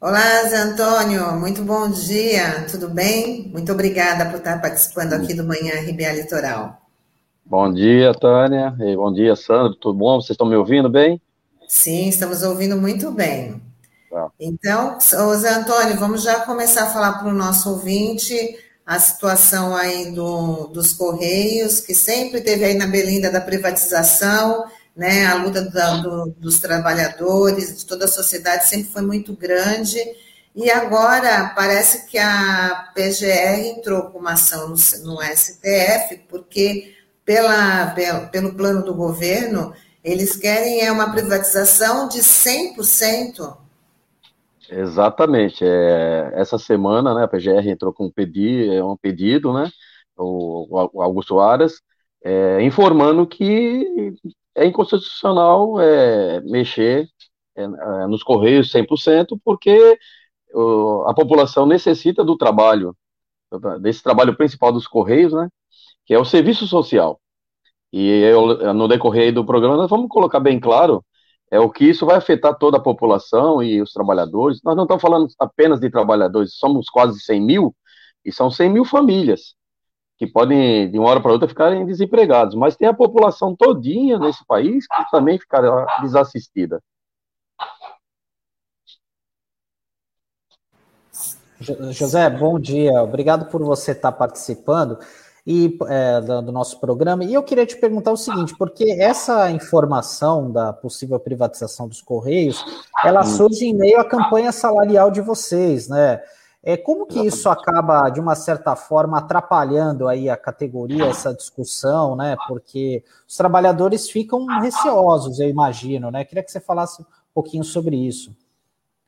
Olá, Zé Antônio, muito bom dia, tudo bem? Muito obrigada por estar participando aqui do Manhã RBA Litoral. Bom dia, Tânia, e bom dia, Sandro, tudo bom? Vocês estão me ouvindo bem? Sim, estamos ouvindo muito bem. Tá. Então, Zé Antônio, vamos já começar a falar para o nosso ouvinte a situação aí do, dos Correios, que sempre teve aí na Belinda da privatização, né? A luta do, dos trabalhadores, de toda a sociedade sempre foi muito grande. E agora parece que a PGR entrou com uma ação no, no STF, porque pela, pela, pelo plano do governo, eles querem é uma privatização de 100%. Exatamente. É, essa semana, né, a PGR entrou com um pedido, é um pedido, né, o, o Augusto Aras, é, informando que é inconstitucional é, mexer é, é nos Correios 100%, porque a população necessita do trabalho, desse trabalho principal dos Correios, né, que é o serviço social. E eu, no decorrer do programa, nós vamos colocar bem claro é o que isso vai afetar toda a população e os trabalhadores. Nós não estamos falando apenas de trabalhadores, somos quase 100 mil, e são 100 mil famílias que podem, de uma hora para outra, ficarem desempregados. Mas tem a população todinha nesse país que também ficará desassistida. José, bom dia. Obrigado por você estar participando e é, do nosso programa. E eu queria te perguntar o seguinte, porque essa informação da possível privatização dos Correios, ela surge em meio à campanha salarial de vocês, né? É, como que isso acaba, de uma certa forma, atrapalhando aí a categoria, essa discussão, né? Porque os trabalhadores ficam receosos, eu imagino, né? Queria que você falasse um pouquinho sobre isso.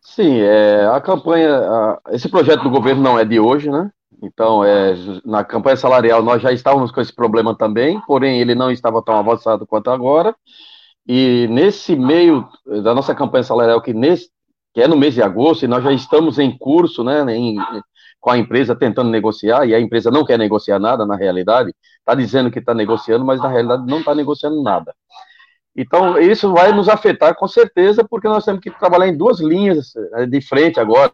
Sim, é, a campanha, a, esse projeto do governo não é de hoje, né? Então, é, na campanha salarial nós já estávamos com esse problema também, porém ele não estava tão avançado quanto agora. E nesse meio da nossa campanha salarial, que nesse, que é no mês de agosto, e nós já estamos em curso, né, em, com a empresa tentando negociar, e a empresa não quer negociar nada, na realidade, está dizendo que está negociando, mas na realidade não está negociando nada. Então, isso vai nos afetar com certeza, porque nós temos que trabalhar em duas linhas eh, de frente agora,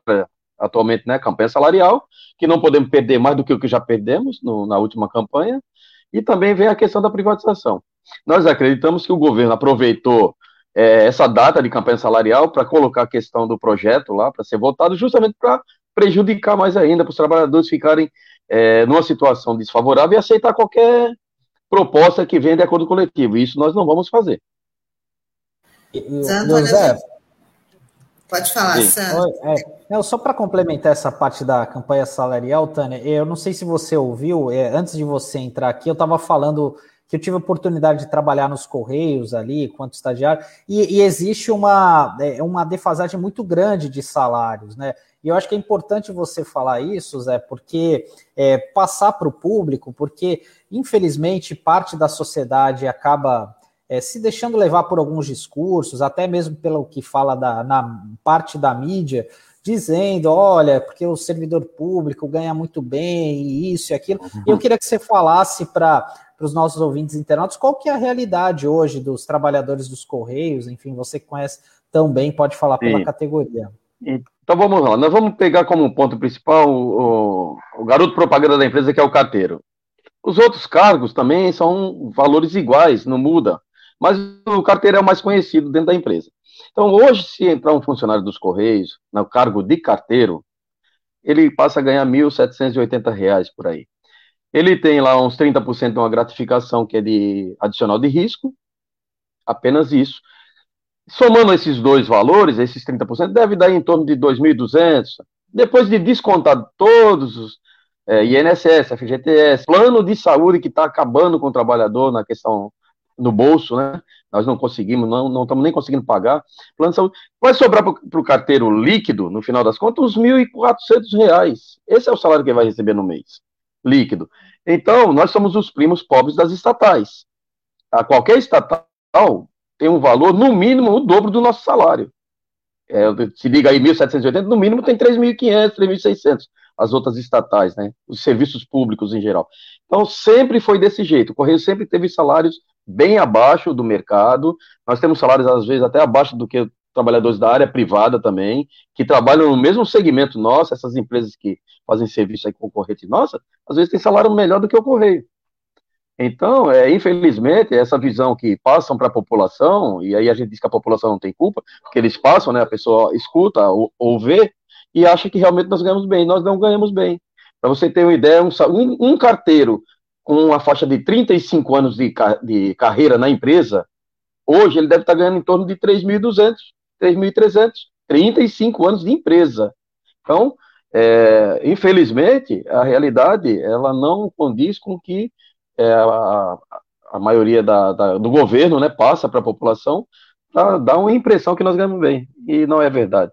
atualmente, né, campanha salarial, que não podemos perder mais do que o que já perdemos no, na última campanha, e também vem a questão da privatização. Nós acreditamos que o governo aproveitou é, essa data de campanha salarial para colocar a questão do projeto lá para ser votado, justamente para prejudicar mais ainda, para os trabalhadores ficarem é, numa situação desfavorável e aceitar qualquer proposta que venha de acordo coletivo. Isso nós não vamos fazer. José, pode falar, Sandro. É, só para complementar essa parte da campanha salarial, Tânia, eu não sei se você ouviu, é, antes de você entrar aqui, eu estava falando que eu tive a oportunidade de trabalhar nos Correios ali, quanto estagiário, e, e, existe uma, é, uma defasagem muito grande de salários, né? E eu acho que é importante você falar isso, Zé, porque é, passar para o público, porque infelizmente parte da sociedade acaba é, se deixando levar por alguns discursos, até mesmo pelo que fala da, na parte da mídia, dizendo, olha, porque o servidor público ganha muito bem, e isso e aquilo. Uhum. Eu queria que você falasse para os nossos ouvintes internautas, qual que é a realidade hoje dos trabalhadores dos Correios? Enfim, você que conhece tão bem, pode falar Sim. pela categoria. Então vamos lá, nós vamos pegar como ponto principal o, o garoto propaganda da empresa, que é o carteiro. Os outros cargos também são valores iguais, não muda, mas o carteiro é o mais conhecido dentro da empresa. Então, hoje, se entrar um funcionário dos Correios no cargo de carteiro, ele passa a ganhar R$ 1.780 por aí. Ele tem lá uns 30% de uma gratificação que é de adicional de risco, apenas isso. Somando esses dois valores, esses 30%, deve dar em torno de 2.200. Depois de descontar todos os é, INSS, FGTS, plano de saúde que está acabando com o trabalhador na questão no bolso, né? Nós não conseguimos, não, não estamos nem conseguindo pagar. Plano de saúde. Vai sobrar para o carteiro líquido, no final das contas, uns R$ 1.400. Esse é o salário que ele vai receber no mês líquido. Então, nós somos os primos pobres das estatais. A qualquer estatal, tem um valor, no mínimo, o dobro do nosso salário. É, se liga aí, 1.780, no mínimo tem 3.500, 3.600, as outras estatais, né? Os serviços públicos em geral. Então, sempre foi desse jeito. O Correio sempre teve salários bem abaixo do mercado. Nós temos salários, às vezes, até abaixo do que trabalhadores da área privada também, que trabalham no mesmo segmento nosso, essas empresas que fazem serviço aí concorrente nossa, às vezes tem salário melhor do que o Correio. Então, é, infelizmente, essa visão que passam para a população, e aí a gente diz que a população não tem culpa, porque eles passam, né, a pessoa escuta ou, ou vê, e acha que realmente nós ganhamos bem. Nós não ganhamos bem. Para você ter uma ideia, um, um, carteiro com uma faixa de 35 anos de, de carreira na empresa, hoje ele deve estar ganhando em torno de 3.200, 3.300, 35 anos de empresa. Então, é, infelizmente, a realidade ela não condiz com que é, a, a, maioria da, da, do governo né, passa para a população para dar uma impressão que nós ganhamos bem. E não é verdade.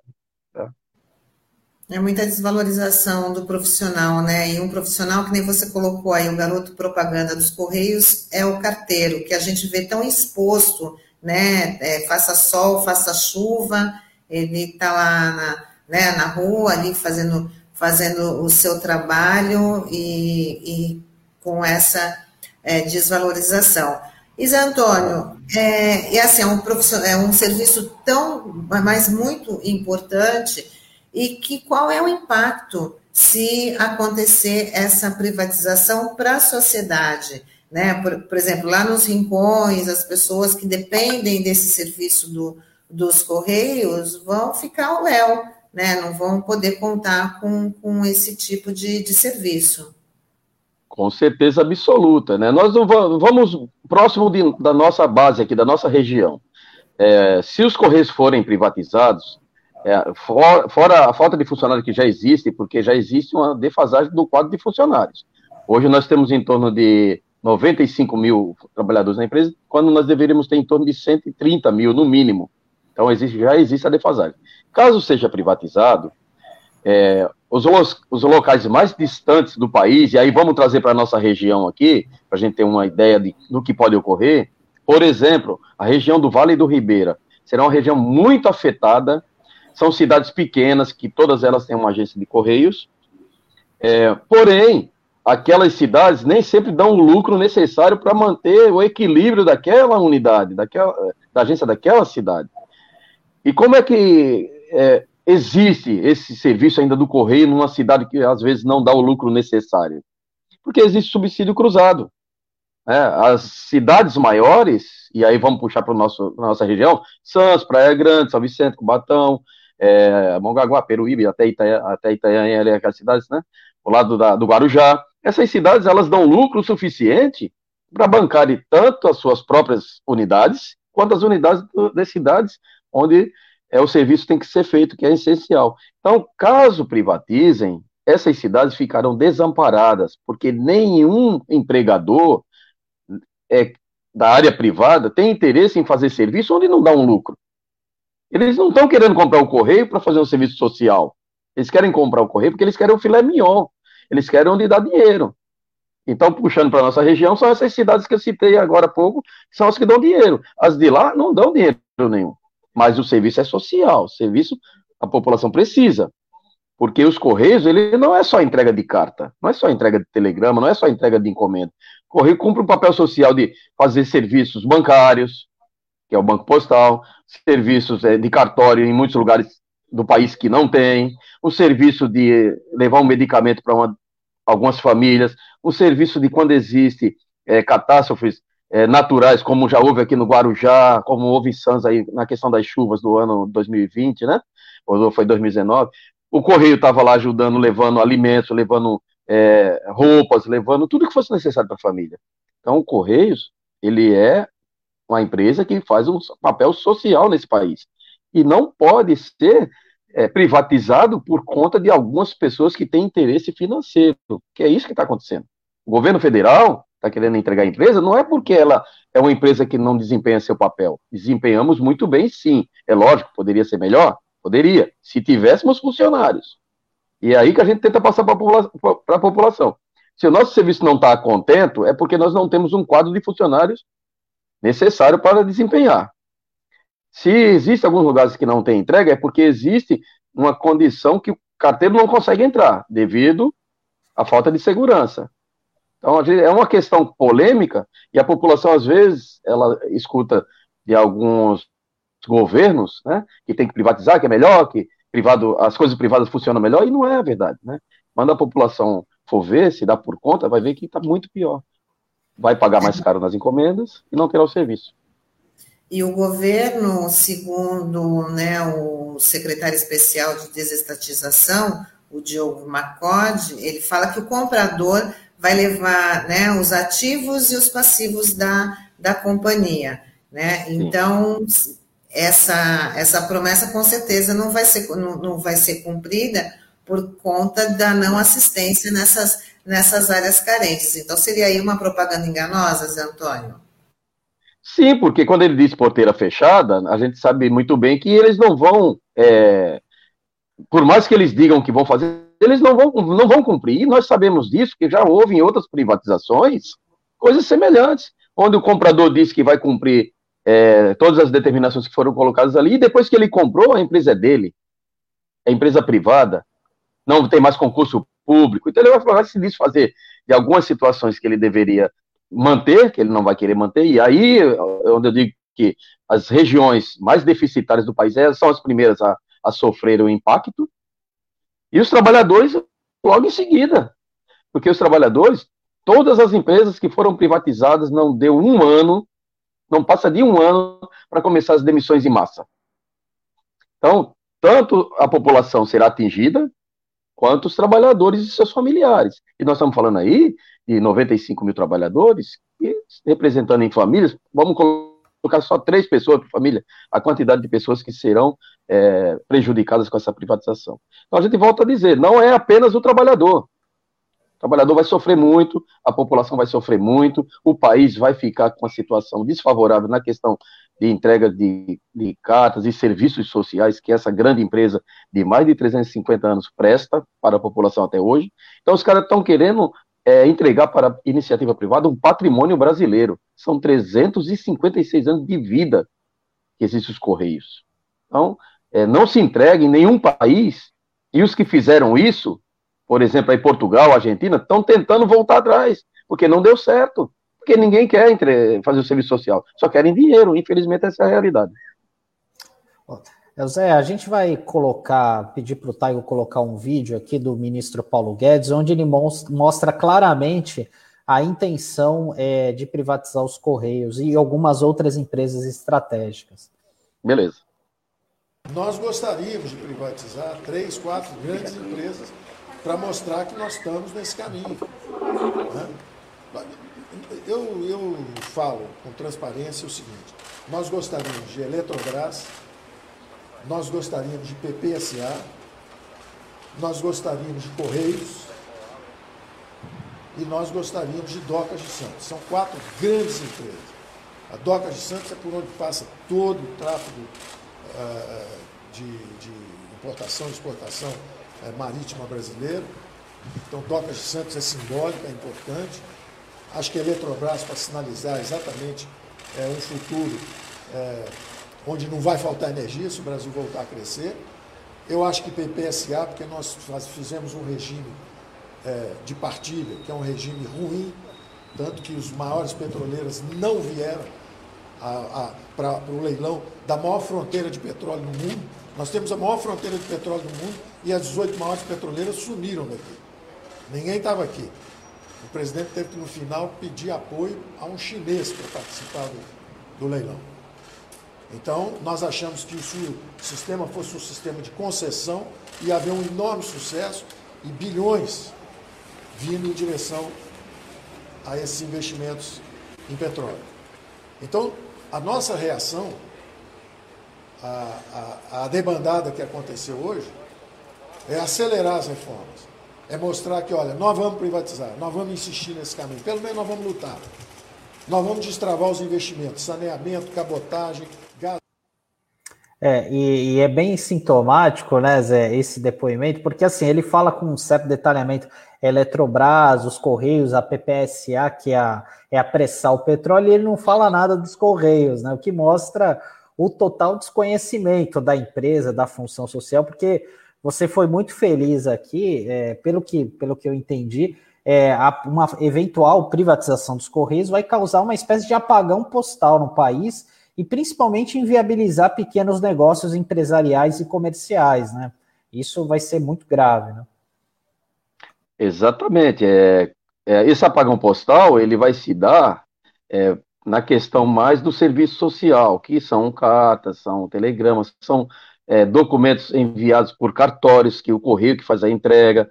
É muita desvalorização do profissional, né? E um profissional que nem você colocou aí, o garoto propaganda dos Correios, é o carteiro, que a gente vê tão exposto, né? É, faça sol, faça chuva, ele está lá na, né, na rua ali fazendo, fazendo o seu trabalho e, e com essa é, desvalorização. Isa Antônio, é, é assim, é um, é um serviço tão, mas muito importante e que qual é o impacto se acontecer essa privatização para a sociedade. Né? Por, por, exemplo, lá nos rincões, as pessoas que dependem desse serviço do, dos Correios vão ficar ao léu, né? não vão poder contar com, com esse tipo de, de serviço. Com certeza absoluta. Né? Nós vamos, vamos próximo de, da nossa base aqui, da nossa região. É, se os Correios forem privatizados, é, for, fora a falta de funcionário que já existe, porque já existe uma defasagem do quadro de funcionários. Hoje nós temos em torno de 95 mil trabalhadores na empresa, quando nós deveríamos ter em torno de 130 mil, no mínimo. Então existe, já existe a defasagem. Caso seja privatizado, é, os, os, locais mais distantes do país, e aí vamos trazer para a nossa região aqui, para a gente ter uma ideia de, do que pode ocorrer, por exemplo, a região do Vale do Ribeira será uma região muito afetada são cidades pequenas, que todas elas têm uma agência de correios, é, porém, aquelas cidades nem sempre dão o lucro necessário para manter o equilíbrio daquela unidade, daquela, da agência daquela cidade. E como é que é, existe esse serviço ainda do correio numa cidade que às vezes não dá o lucro necessário? Porque existe subsídio cruzado. Né? As cidades maiores, e aí vamos puxar para nossa região, Santos, Praia Grande, São Vicente, Cubatão, é, Mongaguá, Peruíbe, até, Itaia, até Itanhaém, ali, aquelas cidades, né? O lado da, do Guarujá. Essas cidades, elas dão lucro suficiente para bancarem tanto as suas próprias unidades, quanto as unidades do, das cidades onde é, o serviço tem que ser feito, que é essencial. Então, caso privatizem, essas cidades ficarão desamparadas, porque nenhum empregador é, da área privada tem interesse em fazer serviço onde não dá um lucro. Eles não estão querendo comprar o correio para fazer um serviço social. Eles querem comprar o correio porque eles querem o filé mignon. Eles querem onde dá dinheiro. Então, puxando para nossa região, são essas cidades que eu citei agora há pouco, que são as que dão dinheiro. As de lá não dão dinheiro nenhum. Mas o serviço é social. O serviço a população precisa. Porque os Correios, ele não é só entrega de carta, não é só entrega de telegrama, não é só entrega de encomenda. O Correio cumpre um papel social de fazer serviços bancários, que é o Banco Postal, serviços é, de cartório em muitos lugares do país que não tem, o serviço de levar um medicamento para algumas famílias, o serviço de quando existe é, catástrofes é, naturais, como já houve aqui no Guarujá, como houve em Santos aí na questão das chuvas do ano 2020, né? Ou foi 2019. O Correio estava lá ajudando, levando alimentos, levando é, roupas, levando tudo que fosse necessário para a família. Então, o Correios, ele é uma empresa que faz um papel social nesse país. E não pode ser é, privatizado por conta de algumas pessoas que têm interesse financeiro, que é isso que está acontecendo. O governo federal está querendo entregar a empresa, não é porque ela é uma empresa que não desempenha seu papel. Desempenhamos muito bem, sim. É lógico, poderia ser melhor? Poderia, se tivéssemos funcionários. E é aí que a gente tenta passar para a população. Se o nosso serviço não está contento, é porque nós não temos um quadro de funcionários necessário para desempenhar. Se existe alguns lugares que não tem entrega, é porque existe uma condição que o carteiro não consegue entrar, devido à falta de segurança. Então, é uma questão polêmica e a população, às vezes, ela escuta de alguns governos, né, que tem que privatizar, que é melhor, que privado, as coisas privadas funcionam melhor, e não é a verdade, né? Quando a população for ver, se dá por conta, vai ver que está muito pior. Vai pagar mais caro nas encomendas e não terá o serviço. E o governo, segundo né, o secretário especial de desestatização, o Diogo Macode, ele fala que o comprador vai levar né, os ativos e os passivos da, da companhia. Né? Então, essa, essa promessa com certeza não vai, ser, não, não vai ser cumprida por conta da não assistência nessas, nessas áreas carentes. Então, seria aí uma propaganda enganosa, Zé Antônio? Sim, porque quando ele diz porteira fechada, a gente sabe muito bem que eles não vão, é, por mais que eles digam que vão fazer, eles não vão, não vão cumprir. E nós sabemos disso, que já houve em outras privatizações coisas semelhantes, onde o comprador disse que vai cumprir é, todas as determinações que foram colocadas ali, e depois que ele comprou, a empresa é dele, é empresa privada, não tem mais concurso público, então ele vai, vai se desfazer de algumas situações que ele deveria manter, que ele não vai querer manter, e aí é onde eu digo que as regiões mais deficitárias do país são as primeiras a, a sofrer o impacto, e os trabalhadores logo em seguida, porque os trabalhadores, todas as empresas que foram privatizadas, não deu um ano, não passa de um ano para começar as demissões em massa. Então, tanto a população será atingida, quanto os trabalhadores e seus familiares. E nós estamos falando aí de 95 mil trabalhadores, e representando em famílias, vamos colocar só três pessoas por família, a quantidade de pessoas que serão é, prejudicadas com essa privatização. Então a gente volta a dizer, não é apenas o trabalhador. O trabalhador vai sofrer muito, a população vai sofrer muito, o país vai ficar com uma situação desfavorável na questão de entrega de, de, cartas e serviços sociais que essa grande empresa de mais de 350 anos presta para a população até hoje. Então, os caras estão querendo é, entregar para a iniciativa privada um patrimônio brasileiro. São 356 anos de vida que existem os Correios. Então, é, não se entrega em nenhum país, e os que fizeram isso, por exemplo, aí Portugal, Argentina, estão tentando voltar atrás, porque não deu certo. Porque ninguém quer entre, fazer o serviço social, só querem dinheiro. Infelizmente, essa é a realidade. Zé, a gente vai colocar, pedir para o Taigo colocar um vídeo aqui do ministro Paulo Guedes, onde ele mostra claramente a intenção é, de privatizar os Correios e algumas outras empresas estratégicas. Beleza. Nós gostaríamos de privatizar três, quatro grandes empresas para mostrar que nós estamos nesse caminho. Né? Eu, eu falo com transparência o seguinte: nós gostaríamos de Eletrobras, nós gostaríamos de PPSA, nós gostaríamos de Correios e nós gostaríamos de Docas de Santos. São quatro grandes empresas. A Docas de Santos é por onde passa todo o tráfego uh, de, de, importação e exportação uh, marítima brasileiro. Então, Docas de Santos é simbólica, é importante. Acho que a Eletrobras, para sinalizar exatamente é, um futuro é, onde não vai faltar energia se o Brasil voltar a crescer. Eu acho que PPSA, porque nós fizemos um regime é, de partilha, que é um regime ruim, tanto que os maiores petroleiras não vieram para o leilão da maior fronteira de petróleo no mundo. Nós temos a maior fronteira de petróleo no mundo e as 18 maiores petroleiras sumiram daqui. Ninguém estava aqui. O presidente teve que, no final, pedir apoio a um chinês para participar do, do leilão. Então, nós achamos que o sistema fosse um sistema de concessão, ia haver um enorme sucesso e bilhões vindo em direção a esses investimentos em petróleo. Então, a nossa reação à, à, à debandada que aconteceu hoje é acelerar as reformas. É mostrar que, olha, nós vamos privatizar, nós vamos insistir nesse caminho, pelo menos nós vamos lutar. Nós vamos destravar os investimentos, saneamento, cabotagem, é, e, e, é bem sintomático, né, Zé, esse depoimento, porque assim, ele fala com um certo detalhamento, Eletrobras, os Correios, a PPSA, que é a, é a pressar o petróleo, e ele não fala nada dos Correios, né, o que mostra o total desconhecimento da empresa, da função social, porque você foi muito feliz aqui, é, pelo, que, pelo que eu entendi, é, uma eventual privatização dos Correios vai causar uma espécie de apagão postal no país e principalmente inviabilizar pequenos negócios empresariais e comerciais, né? Isso vai ser muito grave, né? Exatamente. É, é, esse apagão postal ele vai se dar é, na questão mais do serviço social, que são cartas, são telegramas, são é, documentos enviados por cartórios, que o correio que faz a entrega,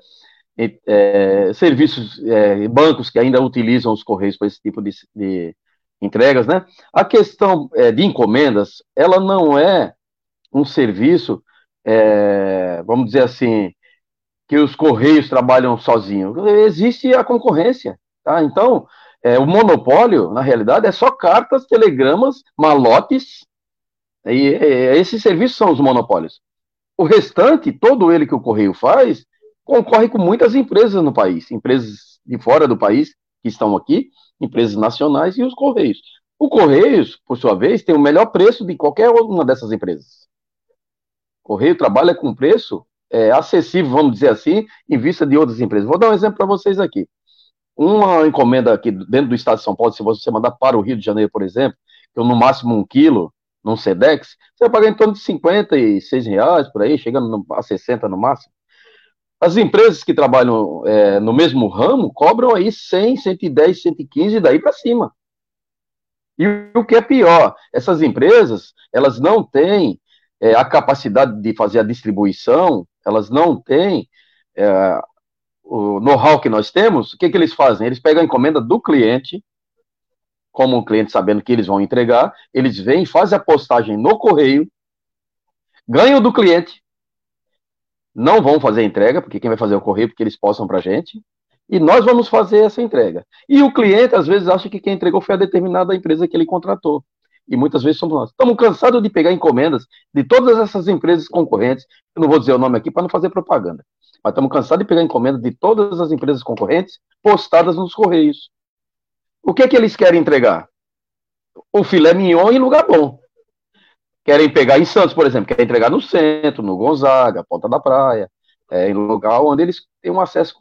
é, serviços, é, bancos que ainda utilizam os correios para esse tipo de, de, entregas, né? A questão é, de encomendas, ela não é um serviço, é, vamos dizer assim, que os correios trabalham sozinhos. Existe a concorrência, tá? Então, é, o monopólio, na realidade, é só cartas, telegramas, malotes, e, e esses serviços são os monopólios. O restante, todo ele que o correio faz, concorre com muitas empresas no país, empresas de fora do país que estão aqui, empresas nacionais e os Correios. O Correios, por sua vez, tem o melhor preço de qualquer uma dessas empresas. O Correio trabalha com preço é, acessível, vamos dizer assim, em vista de outras empresas. Vou dar um exemplo para vocês aqui. Uma encomenda aqui dentro do estado de São Paulo, se você mandar para o Rio de Janeiro, por exemplo, que no máximo um quilo, num SEDEX, você vai pagar em torno de 56 reais, por aí, chegando a 60 no máximo. As empresas que trabalham é, no mesmo ramo cobram aí 100, 110, 115 e daí para cima. E o que é pior, essas empresas, elas não têm é, a capacidade de fazer a distribuição, elas não têm é, o know-how que nós temos, o que, que eles fazem? Eles pegam a encomenda do cliente, como o cliente sabendo que eles vão entregar, eles vêm, fazem a postagem no correio, ganham do cliente, não vão fazer a entrega, porque quem vai fazer é o correio, porque eles possam para a gente, e nós vamos fazer essa entrega. E o cliente, às vezes, acha que quem entregou foi a determinada empresa que ele contratou. E muitas vezes somos nós. Estamos cansados de pegar encomendas de todas essas empresas concorrentes. Eu não vou dizer o nome aqui para não fazer propaganda. Mas estamos cansados de pegar encomendas de todas as empresas concorrentes postadas nos correios. O que é que eles querem entregar? O filé mignon em lugar bom querem pegar em Santos, por exemplo, querem entregar no centro, no Gonzaga, Ponta da Praia, é, em lugar onde eles têm um acesso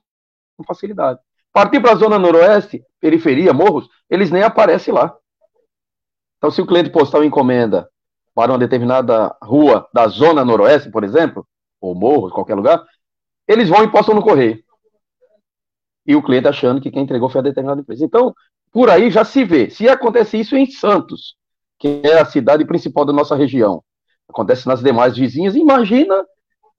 com facilidade. Partir para a zona noroeste, periferia, morros, eles nem aparecem lá. Então, se o cliente postar uma encomenda para uma determinada rua da zona noroeste, por exemplo, ou morros, qualquer lugar, eles vão e postam no correio. E o cliente achando que quem entregou foi a determinada empresa. Então, por aí já se vê. Se acontece isso em Santos, que é a cidade principal da nossa região. Acontece nas demais vizinhas. Imagina,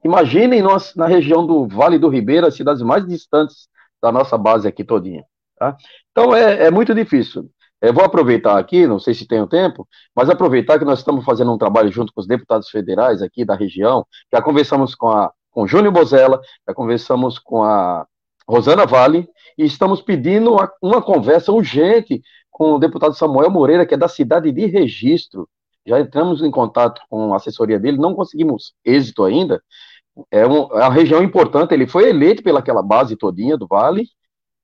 imaginem nós, na região do Vale do Ribeira, as cidades mais distantes da nossa base aqui todinha. Tá? Então é, é muito difícil. Eu vou aproveitar aqui, não sei se tenho tempo, mas aproveitar que nós estamos fazendo um trabalho junto com os deputados federais aqui da região, já conversamos com a com Júnior Bozella, já conversamos com a Rosana Vale, e estamos pedindo uma, uma conversa urgente com o deputado Samuel Moreira, que é da cidade de Registro. Já entramos em contato com a assessoria dele, não conseguimos êxito ainda. É, um, é uma região importante, ele foi eleito pelaquela base todinha do Vale,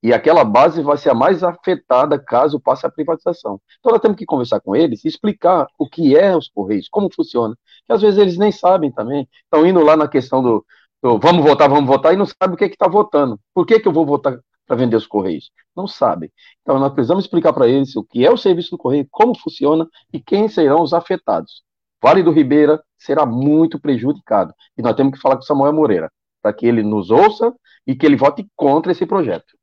e aquela base vai ser a mais afetada caso passe a privatização. Então nós temos que conversar com eles e explicar o que é os Correios, como funciona, que às vezes eles nem sabem também. Estão indo lá na questão do, do vamos votar, vamos votar, e não sabem o que é está votando. Por que, que eu vou votar para vender os Correios? Não sabem. Então, nós precisamos explicar para eles o que é o serviço do Correio, como funciona e quem serão os afetados. Vale do Ribeira será muito prejudicado. E nós temos que falar com Samuel Moreira, para que ele nos ouça e que ele vote contra esse projeto.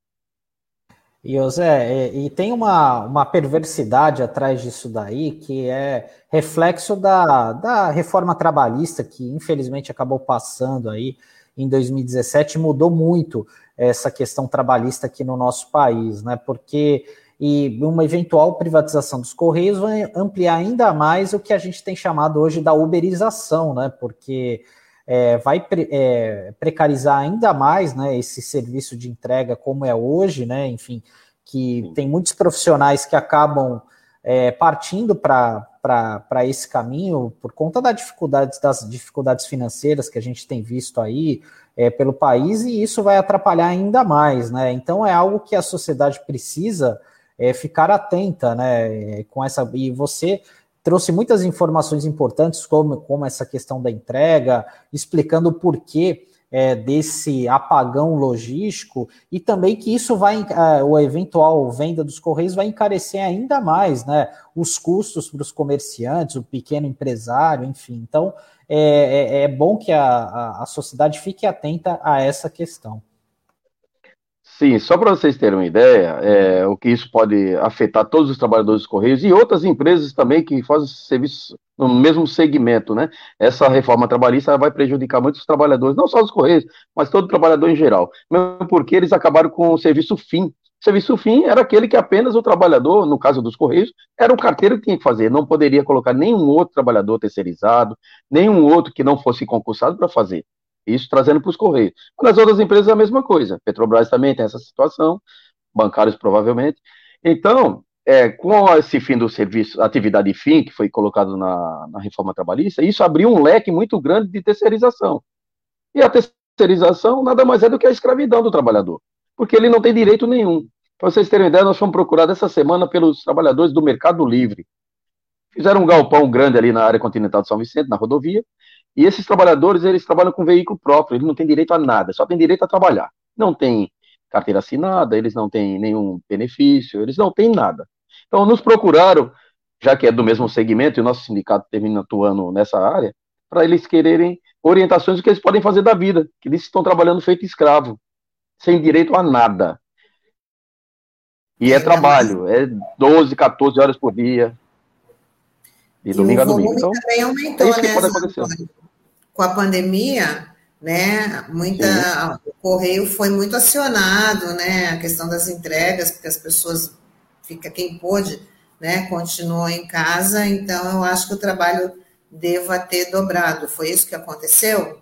E, José, e, e tem uma, uma perversidade atrás disso daí, que é reflexo da, da reforma trabalhista, que infelizmente acabou passando aí em 2017, mudou muito essa questão trabalhista aqui no nosso país, né? Porque e uma eventual privatização dos Correios vai ampliar ainda mais o que a gente tem chamado hoje da uberização, né? Porque é, vai pre, é, precarizar ainda mais né, esse serviço de entrega como é hoje, né? Enfim, que tem muitos profissionais que acabam é, partindo para esse caminho por conta das dificuldades, das dificuldades financeiras que a gente tem visto aí, é, pelo país e isso vai atrapalhar ainda mais, né? Então é algo que a sociedade precisa é, ficar atenta, né? Com essa e você trouxe muitas informações importantes, como, como essa questão da entrega, explicando o porquê é, desse apagão logístico e também que isso vai, é, o eventual venda dos Correios vai encarecer ainda mais né, os custos para os comerciantes, o pequeno empresário, enfim. Então, é, é, é bom que a, a, a sociedade fique atenta a essa questão. Sim, só para vocês terem uma ideia, é, o que isso pode afetar todos os trabalhadores dos Correios e outras empresas também que fazem serviço no mesmo segmento, né? Essa reforma trabalhista vai prejudicar muitos trabalhadores, não só os Correios, mas todo trabalhador em geral, mesmo porque eles acabaram com o serviço fim. O serviço fim era aquele que apenas o trabalhador, no caso dos Correios, era o carteiro que tinha que fazer, não poderia colocar nenhum outro trabalhador terceirizado, nenhum outro que não fosse concursado para fazer. Isso trazendo para os Correios. Nas outras empresas a mesma coisa. Petrobras também tem essa situação, bancários provavelmente. Então, é, com esse fim do serviço, atividade fim, que foi colocado na, na reforma trabalhista, isso abriu um leque muito grande de terceirização. E a terceirização nada mais é do que a escravidão do trabalhador, porque ele não tem direito nenhum. Para vocês terem ideia, nós fomos procurados essa semana pelos trabalhadores do Mercado Livre. Fizeram um galpão grande ali na área continental de São Vicente, na rodovia, e esses trabalhadores, eles trabalham com veículo próprio, eles não têm direito a nada, só têm direito a trabalhar. Não tem carteira assinada, eles não têm nenhum benefício, eles não têm nada. Então, nos procuraram, já que é do mesmo segmento, e o nosso sindicato termina atuando nessa área, para eles quererem orientações do que eles podem fazer da vida, que eles estão trabalhando feito escravo, sem direito a nada. E é trabalho, é 12, 14 horas por dia, de domingo a domingo. Então, também aumentou, é né? Com a pandemia, né? Muita, o correio foi muito acionado, né? A questão das entregas, porque as pessoas fica quem pôde, né? Continuou em casa, então eu acho que o trabalho deva ter dobrado. Foi isso que aconteceu?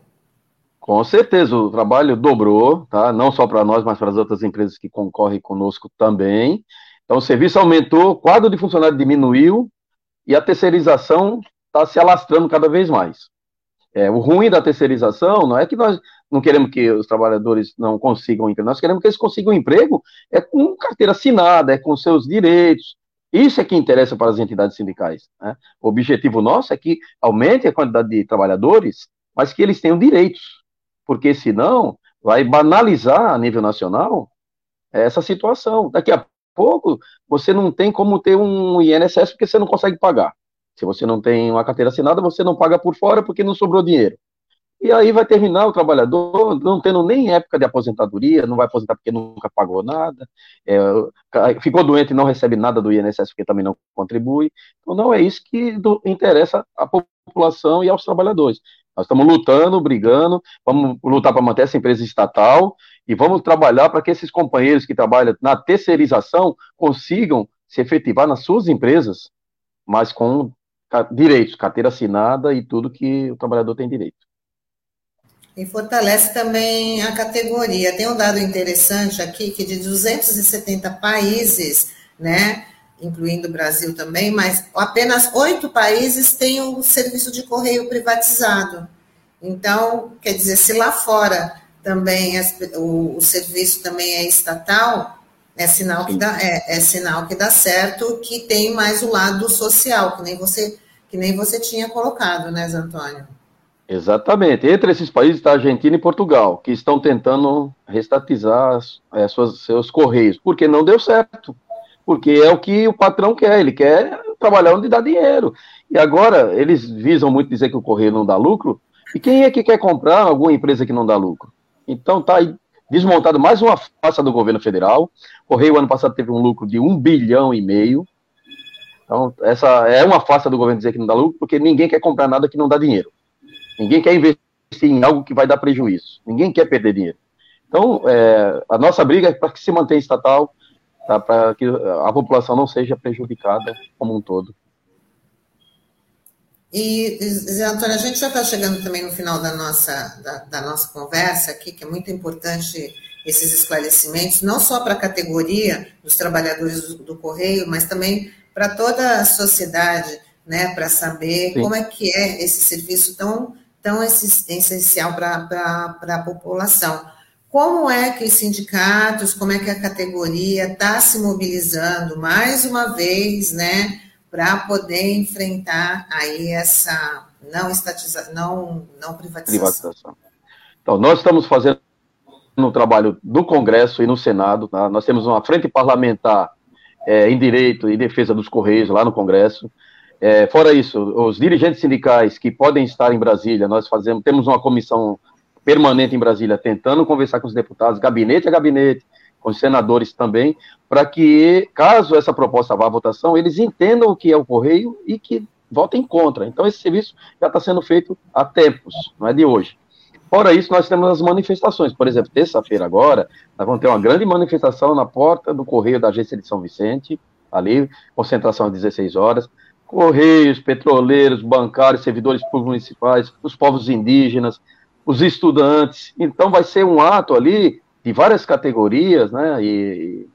Com certeza, o trabalho dobrou, tá? Não só para nós, mas para as outras empresas que concorrem conosco também. Então, o serviço aumentou, o quadro de funcionário diminuiu, e a terceirização está se alastrando cada vez mais. É, o ruim da terceirização não é que nós não queremos que os trabalhadores não consigam emprego, nós queremos que eles consigam emprego é com carteira assinada, é com seus direitos. Isso é que interessa para as entidades sindicais. Né? O objetivo nosso é que aumente a quantidade de trabalhadores, mas que eles tenham direitos, porque senão vai banalizar a nível nacional essa situação. Daqui a pouco, você não tem como ter um INSS porque você não consegue pagar. Se você não tem uma carteira assinada, você não paga por fora porque não sobrou dinheiro. E aí vai terminar o trabalhador não tendo nem época de aposentadoria, não vai aposentar porque nunca pagou nada, é, ficou doente e não recebe nada do INSS porque também não contribui. Então não é isso que do, interessa à população e aos trabalhadores. Nós estamos lutando, brigando, vamos lutar para manter essa empresa estatal e vamos trabalhar para que esses companheiros que trabalham na terceirização consigam se efetivar nas suas empresas, mas com direitos, carteira assinada e tudo que o trabalhador tem direito. E fortalece também a categoria. Tem um dado interessante aqui que de 270 países, né, incluindo o Brasil também, mas apenas oito países têm o serviço de correio privatizado. Então, quer dizer, se lá fora também o, o, serviço também é estatal, é sinal que dá, é, é, sinal que dá certo, que tem mais o lado social, que nem você que nem você tinha colocado, né, Zé Antônio? Exatamente. Entre esses países está Argentina e Portugal, que estão tentando restatizar é, suas, seus correios, porque não deu certo. Porque é o que o patrão quer, ele quer trabalhar onde dá dinheiro. E agora, eles visam muito dizer que o correio não dá lucro, e quem é que quer comprar alguma empresa que não dá lucro? Então está aí desmontado mais uma farsa do governo federal. O Correio ano passado teve um lucro de um bilhão e meio. Então, essa é uma farsa do governo dizer que não dá lucro, porque ninguém quer comprar nada que não dá dinheiro. Ninguém quer investir em algo que vai dar prejuízo. Ninguém quer perder dinheiro. Então, é, a nossa briga é para que se mantenha estatal, tá, para que a população não seja prejudicada como um todo. E, Zé Antônio, a gente já está chegando também no final da nossa, da, da, nossa conversa aqui, que é muito importante esses esclarecimentos, não só para a categoria dos trabalhadores do, do Correio, mas também para toda a sociedade, né, para saber Sim. como é que é esse serviço tão, tão essencial para a população. Como é que os sindicatos, como é que a categoria está se mobilizando mais uma vez, né, para poder enfrentar aí essa não estatização, não, não privatização. privatização. Então, nós estamos fazendo no trabalho do Congresso e no Senado, tá? nós temos uma frente parlamentar é, em direito e defesa dos Correios lá no Congresso. É, fora isso, os dirigentes sindicais que podem estar em Brasília, nós fazemos, temos uma comissão permanente em Brasília tentando conversar com os deputados, gabinete a gabinete, com os senadores também, para que, caso essa proposta vá à votação, eles entendam o que é o Correio e que votem contra. Então, esse serviço já está sendo feito há tempos, não é de hoje. Fora isso, nós temos as manifestações. Por exemplo, terça-feira agora, nós vamos ter uma grande manifestação na porta do Correio da Agência de São Vicente, ali, concentração às 16 horas. Correios, petroleiros, bancários, servidores públicos municipais, os povos indígenas, os estudantes. Então, vai ser um ato ali de várias categorias, né, e,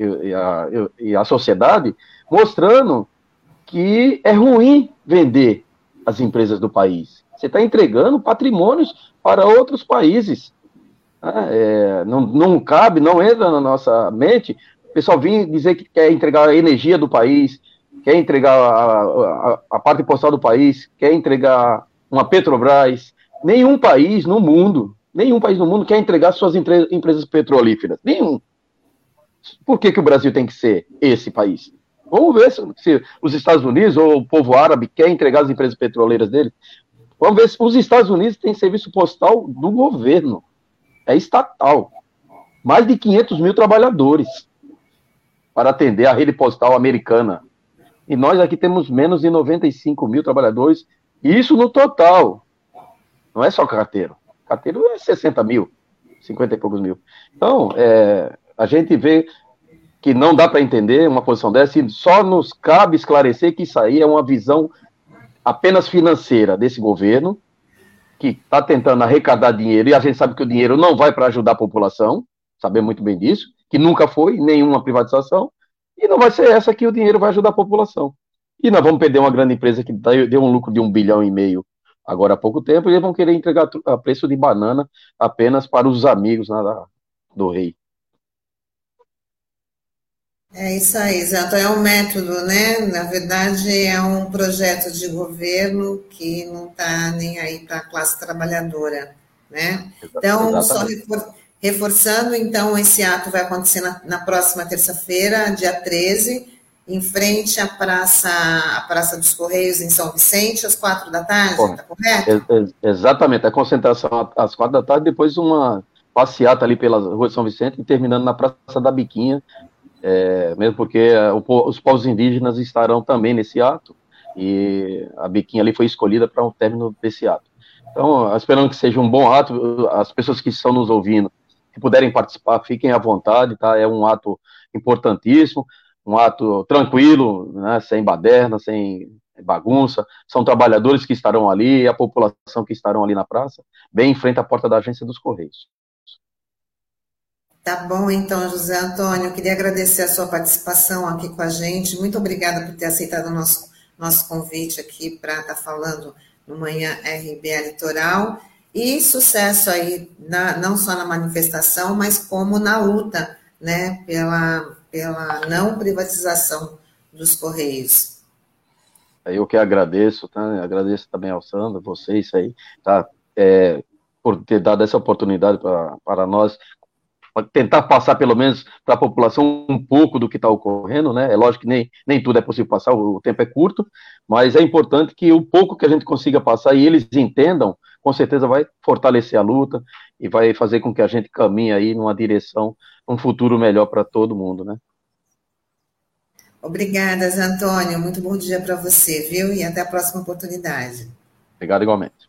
e, e, a, e a sociedade, mostrando que é ruim vender as empresas do país. Você está entregando patrimônios para outros países. Né? É, não, não cabe, não entra na nossa mente o pessoal vir dizer que quer entregar a energia do país, quer entregar a, a, a parte postal do país, quer entregar uma Petrobras. Nenhum país no mundo, nenhum país no mundo quer entregar suas empresas petrolíferas. Nenhum. Por que, que o Brasil tem que ser esse país? Vamos ver se, se, os Estados Unidos ou o povo árabe quer entregar as empresas petroleiras dele. Vamos ver se os Estados Unidos têm serviço postal do governo. É estatal. Mais de 500 mil trabalhadores para atender a rede postal americana. E nós aqui temos menos de 95 mil trabalhadores. Isso no total. Não é só carteiro. Carteiro é 60 mil, 50 e poucos mil. Então, é, a gente vê que não dá para entender uma posição dessa e só nos cabe esclarecer que isso aí é uma visão apenas financeira desse governo, que está tentando arrecadar dinheiro, e a gente sabe que o dinheiro não vai para ajudar a população, sabemos muito bem disso, que nunca foi nenhuma privatização, e não vai ser essa que o dinheiro vai ajudar a população. E nós vamos perder uma grande empresa que deu um lucro de um bilhão e meio agora há pouco tempo, e eles vão querer entregar a preço de banana apenas para os amigos né, do rei. É isso aí, exato. É um método, né? Na verdade, é um projeto de governo que não está nem aí para a classe trabalhadora, né? Então, só reforçando, então, esse ato vai acontecer na, na próxima terça-feira, dia 13, em frente à Praça, à Praça dos Correios, em São Vicente, às quatro da tarde, está correto? exatamente, a concentração às quatro da tarde, depois uma passeata ali pela Rua de São Vicente, e terminando na Praça da Biquinha, é, mesmo porque é, os povos indígenas estarão também nesse ato, e a biquinha ali foi escolhida para um término desse ato. Então, esperando que seja um bom ato, as pessoas que estão nos ouvindo, que puderem participar, fiquem à vontade, tá? É um ato importantíssimo, um ato tranquilo, né? sem baderna, sem bagunça, são trabalhadores que estarão ali, a população que estarão ali na praça, bem em frente à porta da agência dos Correios. Tá bom, então, José Antônio, queria agradecer a sua participação aqui com a gente. Muito obrigada por ter aceitado o nosso, nosso convite aqui para estar tá falando no Manhã RBA Litoral. E sucesso aí, na, não só na manifestação, mas como na luta né, pela, pela não privatização dos Correios. Eu que agradeço, tá? agradeço também ao Sandro, vocês aí, tá? É, por ter dado essa oportunidade para nós tentar passar pelo menos para a população um pouco do que está ocorrendo, né? É lógico que nem, nem tudo é possível passar, o tempo é curto, mas é importante que o pouco que a gente consiga passar e eles entendam, com certeza vai fortalecer a luta e vai fazer com que a gente caminhe aí numa direção, um futuro melhor para todo mundo, né? Obrigada, Antônio. Muito bom dia para você, viu? E até a próxima oportunidade. Obrigado igualmente.